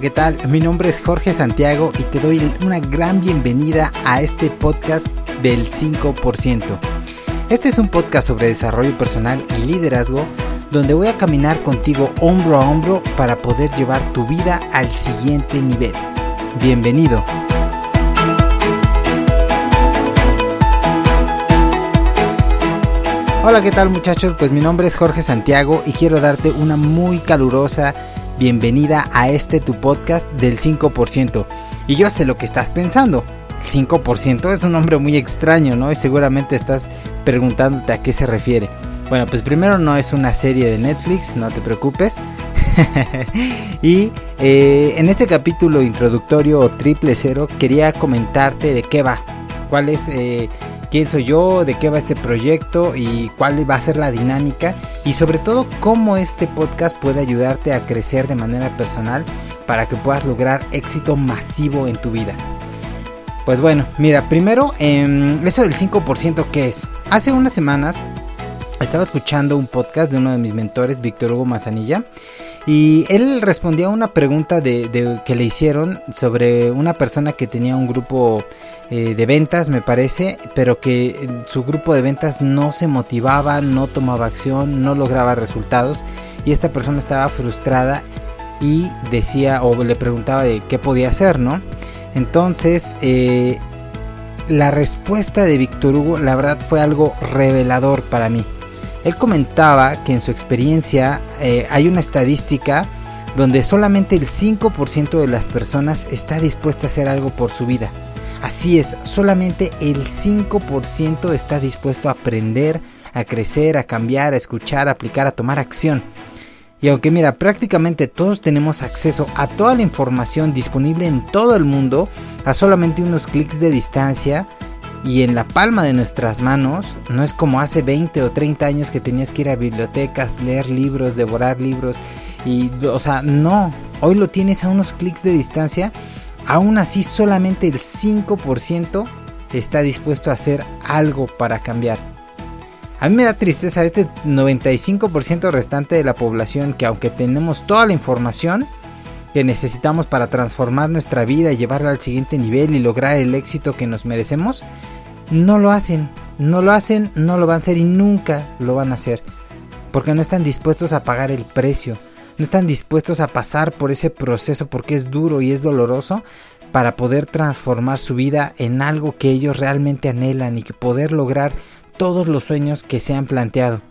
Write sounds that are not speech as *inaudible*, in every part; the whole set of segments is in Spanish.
¿qué tal? Mi nombre es Jorge Santiago y te doy una gran bienvenida a este podcast del 5%. Este es un podcast sobre desarrollo personal y liderazgo donde voy a caminar contigo hombro a hombro para poder llevar tu vida al siguiente nivel. Bienvenido. Hola, ¿qué tal muchachos? Pues mi nombre es Jorge Santiago y quiero darte una muy calurosa bienvenida a este tu podcast del 5%. Y yo sé lo que estás pensando. El 5% es un nombre muy extraño, ¿no? Y seguramente estás preguntándote a qué se refiere. Bueno, pues primero no es una serie de Netflix, no te preocupes. *laughs* y eh, en este capítulo introductorio o triple cero quería comentarte de qué va, cuál es eh, quién soy yo, de qué va este proyecto y cuál va a ser la dinámica y sobre todo cómo este podcast puede ayudarte a crecer de manera personal para que puedas lograr éxito masivo en tu vida. Pues bueno, mira, primero, em, eso del 5%, ¿qué es? Hace unas semanas estaba escuchando un podcast de uno de mis mentores, Víctor Hugo Mazanilla, y él respondía a una pregunta de, que le hicieron sobre una persona que tenía un grupo eh, de ventas, me parece, pero que su grupo de ventas no se motivaba, no tomaba acción, no lograba resultados y esta persona estaba frustrada y decía o le preguntaba de qué podía hacer, ¿no? Entonces, eh, la respuesta de Víctor Hugo, la verdad, fue algo revelador para mí. Él comentaba que en su experiencia eh, hay una estadística donde solamente el 5% de las personas está dispuesta a hacer algo por su vida. Así es, solamente el 5% está dispuesto a aprender, a crecer, a cambiar, a escuchar, a aplicar, a tomar acción. Y aunque mira, prácticamente todos tenemos acceso a toda la información disponible en todo el mundo a solamente unos clics de distancia, y en la palma de nuestras manos. No es como hace 20 o 30 años que tenías que ir a bibliotecas, leer libros, devorar libros. Y, o sea, no. Hoy lo tienes a unos clics de distancia. Aún así, solamente el 5% está dispuesto a hacer algo para cambiar. A mí me da tristeza este 95% restante de la población que aunque tenemos toda la información que necesitamos para transformar nuestra vida y llevarla al siguiente nivel y lograr el éxito que nos merecemos, no lo hacen, no lo hacen, no lo van a hacer y nunca lo van a hacer. Porque no están dispuestos a pagar el precio, no están dispuestos a pasar por ese proceso porque es duro y es doloroso para poder transformar su vida en algo que ellos realmente anhelan y que poder lograr todos los sueños que se han planteado.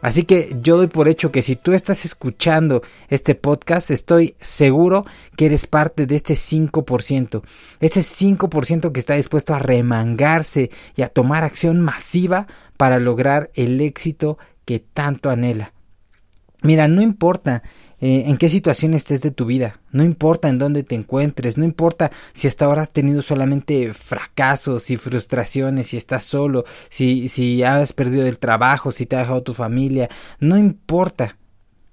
Así que yo doy por hecho que si tú estás escuchando este podcast, estoy seguro que eres parte de este 5%. Ese 5% que está dispuesto a remangarse y a tomar acción masiva para lograr el éxito que tanto anhela. Mira, no importa eh, en qué situación estés de tu vida, no importa en dónde te encuentres, no importa si hasta ahora has tenido solamente fracasos y frustraciones, si estás solo, si, si has perdido el trabajo, si te ha dejado tu familia, no importa.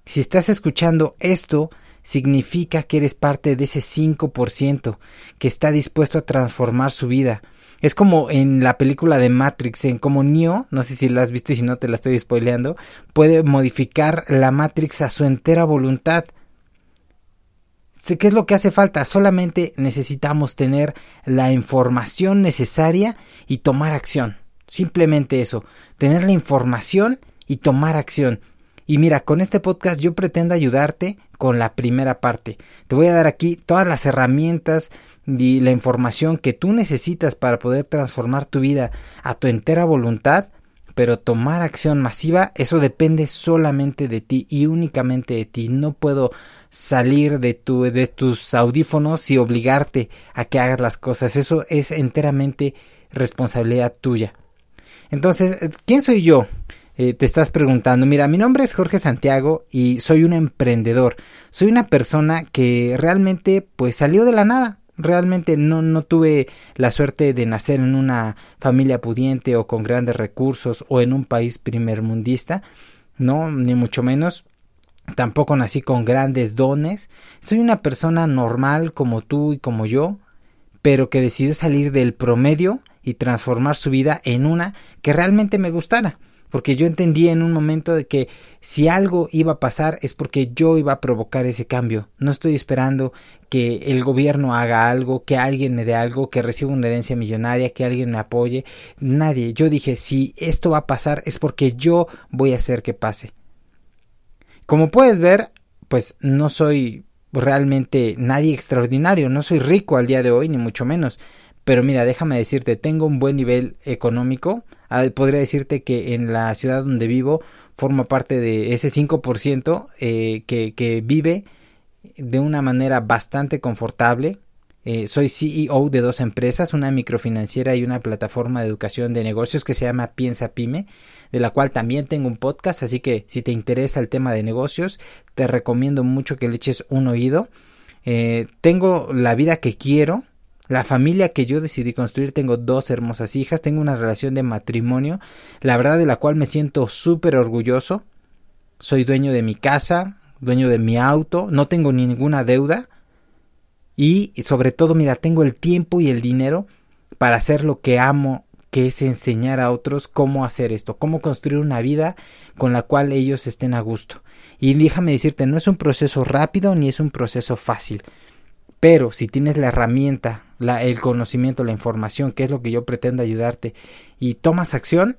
Si estás escuchando esto, significa que eres parte de ese 5% que está dispuesto a transformar su vida, es como en la película de Matrix, en como Neo, no sé si la has visto y si no te la estoy spoileando, puede modificar la Matrix a su entera voluntad. ¿Qué es lo que hace falta? Solamente necesitamos tener la información necesaria y tomar acción. Simplemente eso, tener la información y tomar acción. Y mira, con este podcast yo pretendo ayudarte con la primera parte. Te voy a dar aquí todas las herramientas y la información que tú necesitas para poder transformar tu vida a tu entera voluntad, pero tomar acción masiva, eso depende solamente de ti y únicamente de ti. No puedo salir de, tu, de tus audífonos y obligarte a que hagas las cosas. Eso es enteramente responsabilidad tuya. Entonces, ¿quién soy yo? Eh, te estás preguntando, mira, mi nombre es Jorge Santiago y soy un emprendedor. Soy una persona que realmente pues salió de la nada. Realmente no, no tuve la suerte de nacer en una familia pudiente o con grandes recursos o en un país primermundista, no, ni mucho menos. Tampoco nací con grandes dones. Soy una persona normal como tú y como yo, pero que decidió salir del promedio y transformar su vida en una que realmente me gustara porque yo entendí en un momento de que si algo iba a pasar es porque yo iba a provocar ese cambio. No estoy esperando que el gobierno haga algo, que alguien me dé algo, que reciba una herencia millonaria, que alguien me apoye. Nadie. Yo dije, si esto va a pasar es porque yo voy a hacer que pase. Como puedes ver, pues no soy realmente nadie extraordinario, no soy rico al día de hoy, ni mucho menos. Pero mira, déjame decirte, tengo un buen nivel económico. Ah, podría decirte que en la ciudad donde vivo forma parte de ese 5% eh, que, que vive de una manera bastante confortable. Eh, soy CEO de dos empresas, una microfinanciera y una plataforma de educación de negocios que se llama Piensa Pyme, de la cual también tengo un podcast, así que si te interesa el tema de negocios, te recomiendo mucho que le eches un oído. Eh, tengo la vida que quiero, la familia que yo decidí construir, tengo dos hermosas hijas, tengo una relación de matrimonio, la verdad de la cual me siento súper orgulloso. Soy dueño de mi casa, dueño de mi auto, no tengo ninguna deuda y sobre todo, mira, tengo el tiempo y el dinero para hacer lo que amo, que es enseñar a otros cómo hacer esto, cómo construir una vida con la cual ellos estén a gusto. Y déjame decirte, no es un proceso rápido ni es un proceso fácil. Pero si tienes la herramienta, la, el conocimiento, la información, que es lo que yo pretendo ayudarte, y tomas acción,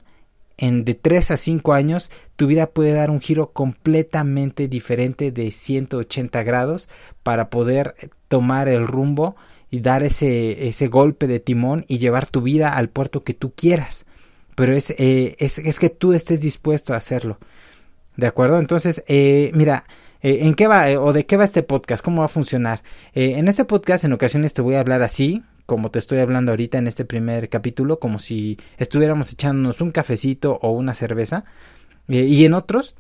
en de 3 a 5 años tu vida puede dar un giro completamente diferente de 180 grados para poder tomar el rumbo y dar ese, ese golpe de timón y llevar tu vida al puerto que tú quieras. Pero es, eh, es, es, que tú estés dispuesto a hacerlo. ¿De acuerdo? Entonces, eh, mira, eh, ¿en qué va o de qué va este podcast? ¿Cómo va a funcionar? en este podcast en ocasiones te voy a hablar así, como te estoy hablando ahorita en este primer capítulo, como si estuviéramos echándonos un cafecito o una cerveza. Eh, y en otros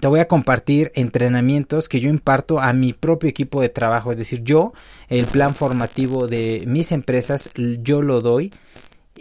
te voy a compartir entrenamientos que yo imparto a mi propio equipo de trabajo, es decir, yo el plan formativo de mis empresas yo lo doy.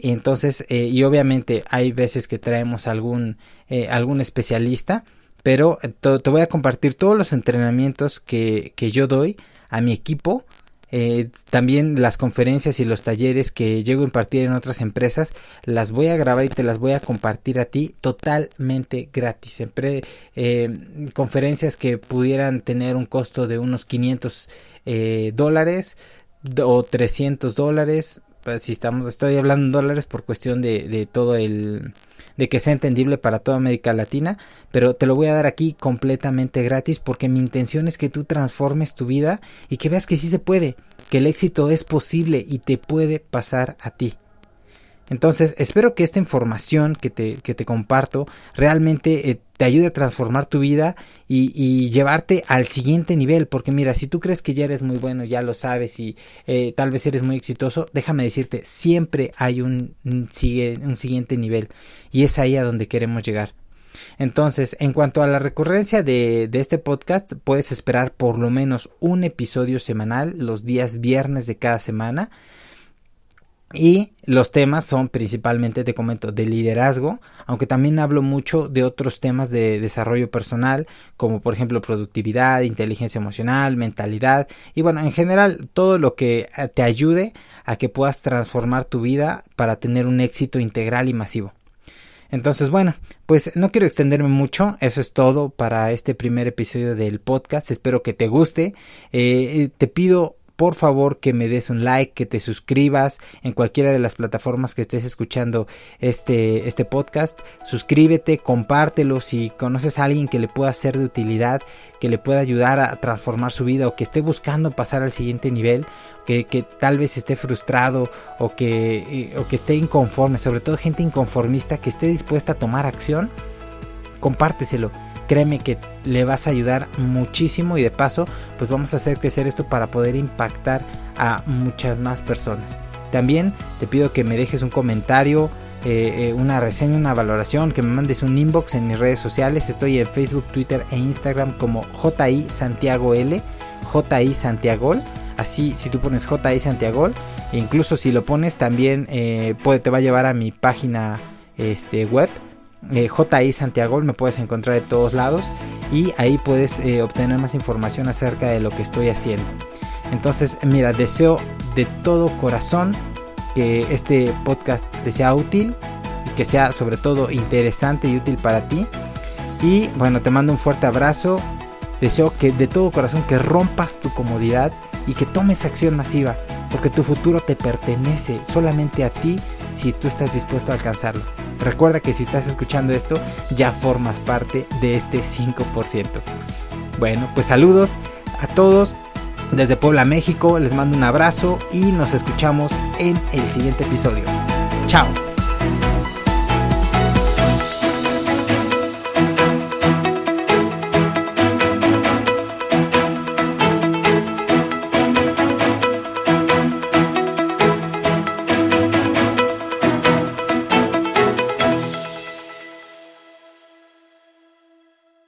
Entonces, eh, y obviamente hay veces que traemos algún, eh, algún especialista, pero te, voy a compartir todos los entrenamientos que, que yo doy a mi equipo eh, también las conferencias y los talleres que llego a impartir en otras empresas las voy a grabar y te las voy a compartir a ti totalmente gratis. Siempre eh, conferencias que pudieran tener un costo de unos 500 eh, dólares o 300 dólares. Pues, si estamos, estoy hablando en dólares por cuestión de, de todo el de que sea entendible para toda América Latina, pero te lo voy a dar aquí completamente gratis porque mi intención es que tú transformes tu vida y que veas que sí se puede, que el éxito es posible y te puede pasar a ti. Entonces, espero que esta información que te, que te comparto realmente eh, te ayude a transformar tu vida y, llevarte al siguiente nivel. Porque mira, si tú crees que ya eres muy bueno, ya lo sabes y eh, tal vez eres muy exitoso, déjame decirte, siempre hay un, un, un siguiente nivel y es ahí a donde queremos llegar. Entonces, en cuanto a la recurrencia de, de, este podcast, puedes esperar por lo menos un episodio semanal los días viernes de cada semana. Y los temas son principalmente, te comento, de liderazgo, aunque también hablo mucho de otros temas de desarrollo personal, como por ejemplo productividad, inteligencia emocional, mentalidad y bueno, en general todo lo que eh, te ayude a que puedas transformar tu vida para tener un éxito integral y masivo. Entonces, bueno, pues no quiero extenderme mucho, eso es todo para este primer episodio del podcast, espero que te guste, eh, te pido por favor que me des un like, que te suscribas en cualquiera de las plataformas que estés escuchando este, este podcast. Suscríbete, compártelo si conoces a alguien que le pueda ser de utilidad, que le pueda ayudar a transformar su vida o que esté buscando pasar al siguiente nivel, que, que tal vez esté frustrado o que, eh, o que esté inconforme, sobre todo gente inconformista que esté dispuesta a tomar acción, compárteselo créeme que le vas a ayudar muchísimo y de paso pues vamos a hacer crecer esto para poder impactar a muchas más personas. También te pido que me dejes un comentario, eh, eh, una reseña, una valoración, que me mandes un inbox en mis redes sociales. Estoy en Facebook, Twitter e Instagram como JI Santiago L, JI Santiago. Así, si tú pones JI Santiago, incluso si lo pones también eh, puede, te va a llevar a mi página este, web eh, JI Santiago, me puedes encontrar de todos lados y ahí puedes eh, obtener más información acerca de lo que estoy haciendo. Entonces, mira, deseo de todo corazón que este podcast te sea útil, y que sea sobre todo interesante y útil para ti. Y bueno, te mando un fuerte abrazo. Deseo que de todo corazón que rompas tu comodidad y que tomes acción masiva, porque tu futuro te pertenece solamente a ti si tú estás dispuesto a alcanzarlo. Recuerda que si estás escuchando esto, ya formas parte de este 5%. Bueno, pues saludos a todos desde Puebla, México. Les mando un abrazo y nos escuchamos en el siguiente episodio. Chao.